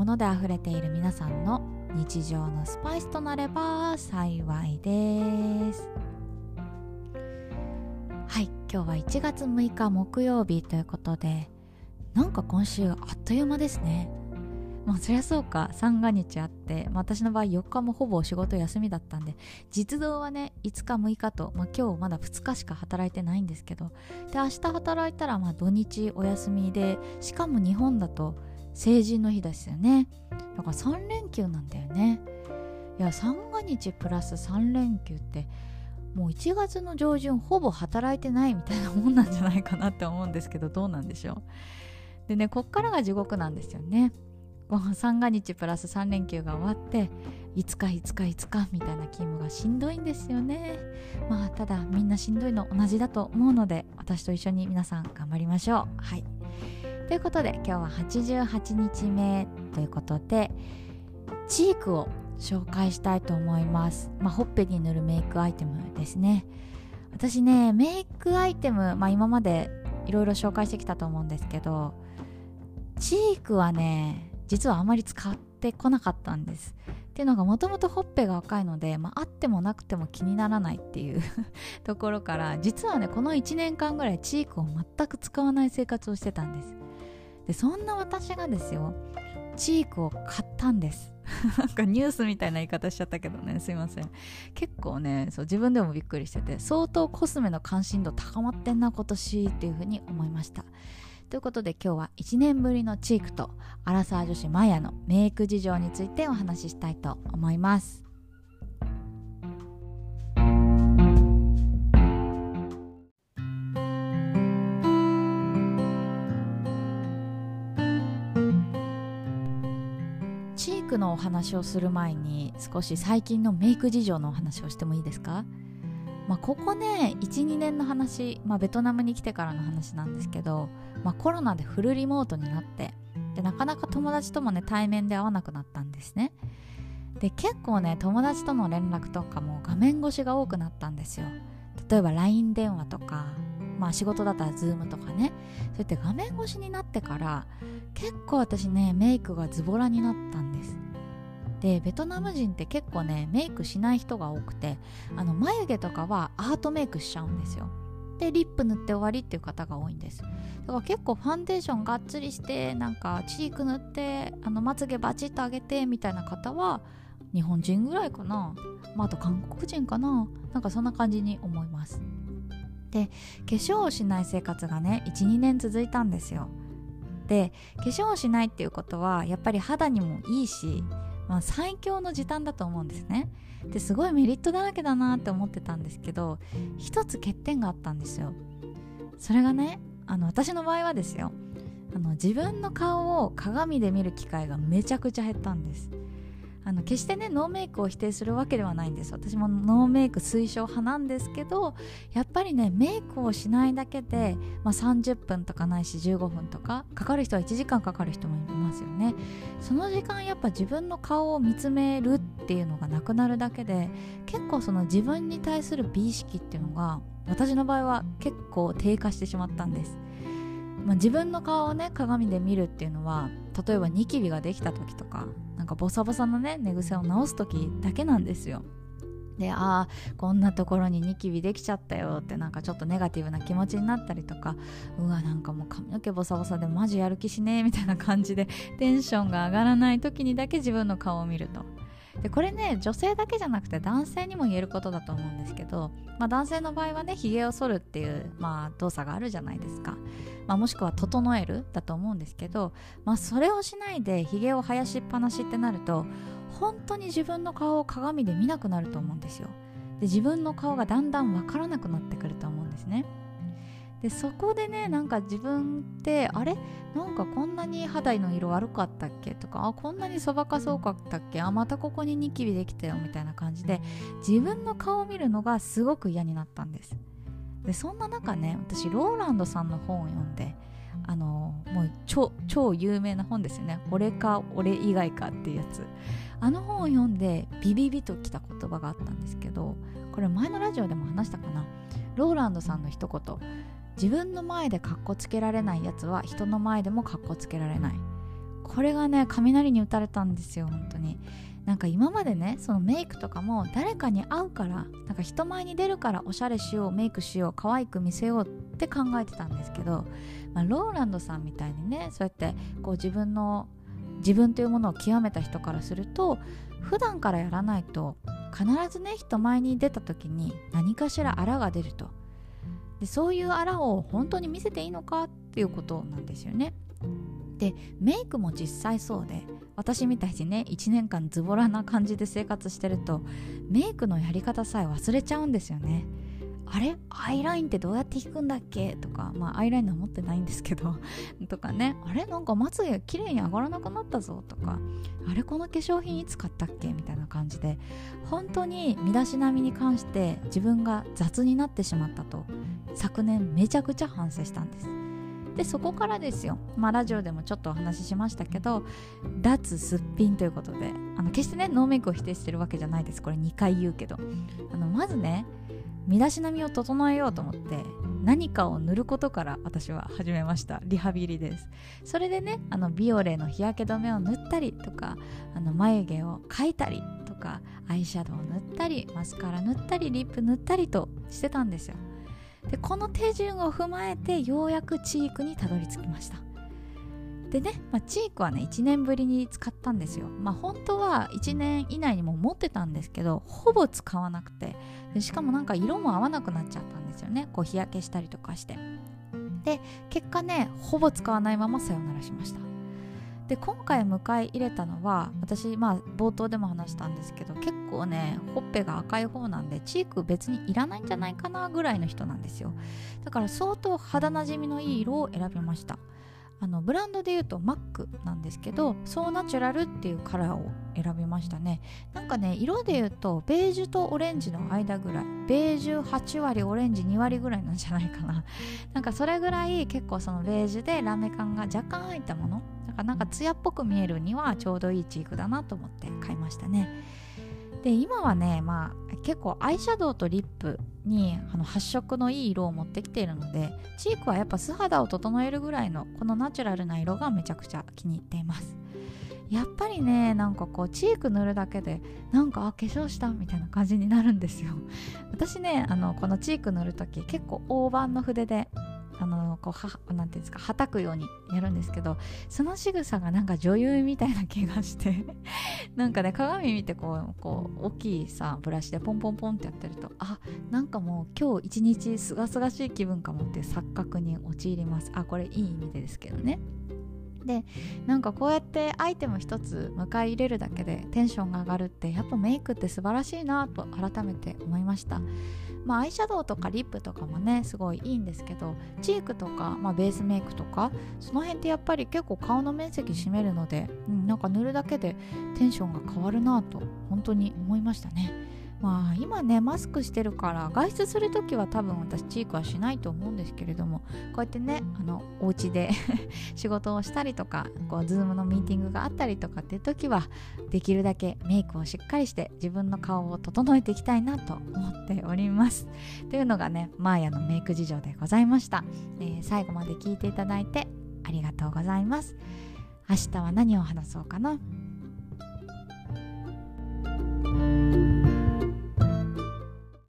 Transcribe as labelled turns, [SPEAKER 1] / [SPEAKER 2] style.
[SPEAKER 1] 物で溢れている皆さんの日常のスパイスとなれば幸いです。はい今日は1月6日木曜日ということでなんか今週あっという間ですね。まあそりゃそうか。三が日あって、まあ、私の場合4日もほぼ仕事休みだったんで実動はね5日6日と、まあ、今日まだ2日しか働いてないんですけどで明日働いたらまあ土日お休みでしかも日本だと成人の日ですよね。だから3連休なんだよね。いや三が日プラス3連休ってもう1月の上旬ほぼ働いてないみたいなもんなんじゃないかなって思うんですけどどうなんでしょう。でねこっからが地獄なんですよね。三が日プラス3連休が終わって5日5日5日みたいな勤務がしんどいんですよね。まあただみんなしんどいの同じだと思うので私と一緒に皆さん頑張りましょう。はい。ということで今日は88日目ということでチークを紹介したいと思います、まあ、ほっぺに塗るメイクアイテムですね。私ねメイクアイテム、まあ、今までいろいろ紹介してきたと思うんですけどチークはね実はあまり使ってこなかったんです。っていうのがもともとほっぺが赤いので、まあ、あってもなくても気にならないっていう ところから実はねこの1年間ぐらいチークを全く使わない生活をしてたんです。でそんな私がですよチークを買ったんです。なんかニュースみたいな言い方しちゃったけどねすいません。結構ねそう自分でもびっくりしてて相当コスメの関心度高まってんな今年っていうふうに思いました。ということで今日は1年ぶりのチークとアラサー女子マヤのメイク事情についてお話ししたいと思います。のお話をする前に少し最近のメイク事情のお話をしてもいいですか？まあ、ここね12年の話、まあ、ベトナムに来てからの話なんですけど、まあ、コロナでフルリモートになってでなかなか友達ともね対面で会わなくなったんですね。で結構ね友達との連絡とかも画面越しが多くなったんですよ。例えば LINE 電話とかまあ仕事だったら Zoom とかね。そうやって画面越しになってから結構私ねメイクがズボラになったんです。でベトナム人って結構ねメイクしない人が多くてあの眉毛とかはアートメイクしちゃうんですよ。でリップ塗って終わりっていう方が多いんです。だから結構ファンデーションがっつりしてなんかチーク塗ってあのまつげバチッと上げてみたいな方は日本人ぐらいかな、まあ、あと韓国人かな。なんかそんな感じに思います。で化粧をしない生活がね12年続いたんですよ。で化粧をしないっていうことはやっぱり肌にもいいしまあ、最強の時短だと思うんですね。ですごいメリットだらけだなって思ってたんですけど一つ欠点があったんですよ。それがねあの私の場合はですよ。あの自分の顔を鏡で見る機会がめちゃくちゃ減ったんです。あの決してねノーメイクを否定するわけではないんです。私もノーメイク推奨派なんですけどやっぱりねメイクをしないだけで、まあ、30分とかないし15分とかかかる人は1時間かかる人もいますよね。その時間やっぱ自分の顔を見つめるっていうのがなくなるだけで結構その自分に対する美意識っていうのが私の場合は結構低下してしまったんです。まあ、自分の顔をね鏡で見るっていうのは例えばニキビができた時とかなんかボサボサのね寝癖を直す時だけなんですよ。でああこんなところにニキビできちゃったよってなんかちょっとネガティブな気持ちになったりとかうわなんかもう髪の毛ボサボサでマジやる気しねえみたいな感じでテンションが上がらない時にだけ自分の顔を見ると。でこれね女性だけじゃなくて男性にも言えることだと思うんですけど、まあ、男性の場合はねひげを剃るっていう、まあ、動作があるじゃないですか、まあ、もしくは整えるだと思うんですけど、まあ、それをしないでひげを生やしっぱなしってなると本当に自分の顔を鏡で見なくなると思うんですよ。で自分の顔がだんだんわからなくなってくると思うんですね。でそこでねなんか自分ってあれ？なんかこんなに肌の色悪かったっけ？とかあこんなにそばかそうかったっけ？あまたここにニキビできたよみたいな感じで自分の顔を見るのがすごく嫌になったんです。でそんな中ね私ローランドさんの本を読んであのもう超超有名な本ですよね「俺か俺以外か」っていうやつ。あの本を読んでビビビときた言葉があったんですけどこれ前のラジオでも話したかな？ローランドさんの一言。自分の前でカッコつけられないやつは人の前でもカッコつけられない。これがね雷に打たれたんですよ本当に。なんか今までねそのメイクとかも誰かに会うからなんか人前に出るからおしゃれしようメイクしよう可愛く見せようって考えてたんですけど、まあ、ローランドさんみたいにねそうやってこう自分の自分というものを極めた人からすると普段からやらないと必ずね人前に出た時に何かしらあらが出ると。でそういうあらを本当に見せていいのかっていうことなんですよね。でメイクも実際そうで私みたいにね1年間ズボラな感じで生活してるとメイクのやり方さえ忘れちゃうんですよね。あれ？アイラインってどうやって引くんだっけ？とかまあアイラインは持ってないんですけど とかね。あれ？なんかまつげ綺麗に上がらなくなったぞとか。あれ？この化粧品いつ買ったっけ？みたいな感じで本当に身だしなみに関して自分が雑になってしまったと。昨年めちゃくちゃ反省したんです。でそこからですよ、まあ、ラジオでもちょっとお話ししましたけど脱すっぴんということであの決してねノーメイクを否定してるわけじゃないです。これ2回言うけど。あのまずね身だしなみを整えようと思って何かを塗ることから私は始めました。リハビリです。それでねあのビオレの日焼け止めを塗ったりとかあの眉毛を描いたりとかアイシャドウを塗ったりマスカラ塗ったりリップ塗ったりとしてたんですよ。でこの手順を踏まえてようやくチークにたどり着きました。でね、まあ、チークはね1年ぶりに使ったんですよ。まあ本当は1年以内にも持ってたんですけどほぼ使わなくて。でしかもなんか色も合わなくなっちゃったんですよね。こう日焼けしたりとかして。で結果ねほぼ使わないままさよならしました。で今回迎え入れたのは私まあ冒頭でも話したんですけど結構ねほっぺが赤い方なんでチーク別にいらないんじゃないかなぐらいの人なんですよ。だから相当肌なじみのいい色を選びました。あのブランドで言うとマックなんですけどソーナチュラルっていうカラーを選びましたね。なんかね色で言うとベージュとオレンジの間ぐらいベージュ8割オレンジ2割ぐらいなんじゃないかな。なんかそれぐらい結構そのベージュでラメ感が若干入ったもの。だからなんか艶っぽく見えるにはちょうどいいチークだなと思って買いましたねで今はねまあ結構アイシャドウとリップにあの発色のいい色を持ってきているのでチークはやっぱ素肌を整えるぐらいのこのナチュラルな色がめちゃくちゃ気に入っています。やっぱりねなんかこうチーク塗るだけでなんかあ化粧したみたいな感じになるんですよ。私ねあのこのチーク塗る時結構大判の筆であのこうはなんていうんですかはたくようにやるんですけどその仕草がなんか女優みたいな気がして なんかね鏡見てこうこう大きいさブラシでポンポンポンってやってるとあなんかもう今日一日すがすがしい気分かもって錯覚に陥ります。あこれいい意味でですけどね。でなんかこうやってアイテム一つ迎え入れるだけでテンションが上がるってやっぱメイクって素晴らしいなと改めて思いましたまあ、アイシャドウとかリップとかもねすごいいいんですけどチークとか、まあ、ベースメイクとかその辺ってやっぱり結構顔の面積占めるので、うん、なんか塗るだけでテンションが変わるなと本当に思いましたね。まあ今ねマスクしてるから外出する時は多分私チークはしないと思うんですけれどもこうやってねあのお家で 仕事をしたりとかこうズームのミーティングがあったりとかっていう時はできるだけメイクをしっかりして自分の顔を整えていきたいなと思っております。というのがねマーヤのメイク事情でございました、えー、最後まで聞いていただいてありがとうございます。明日は何を話そうかな？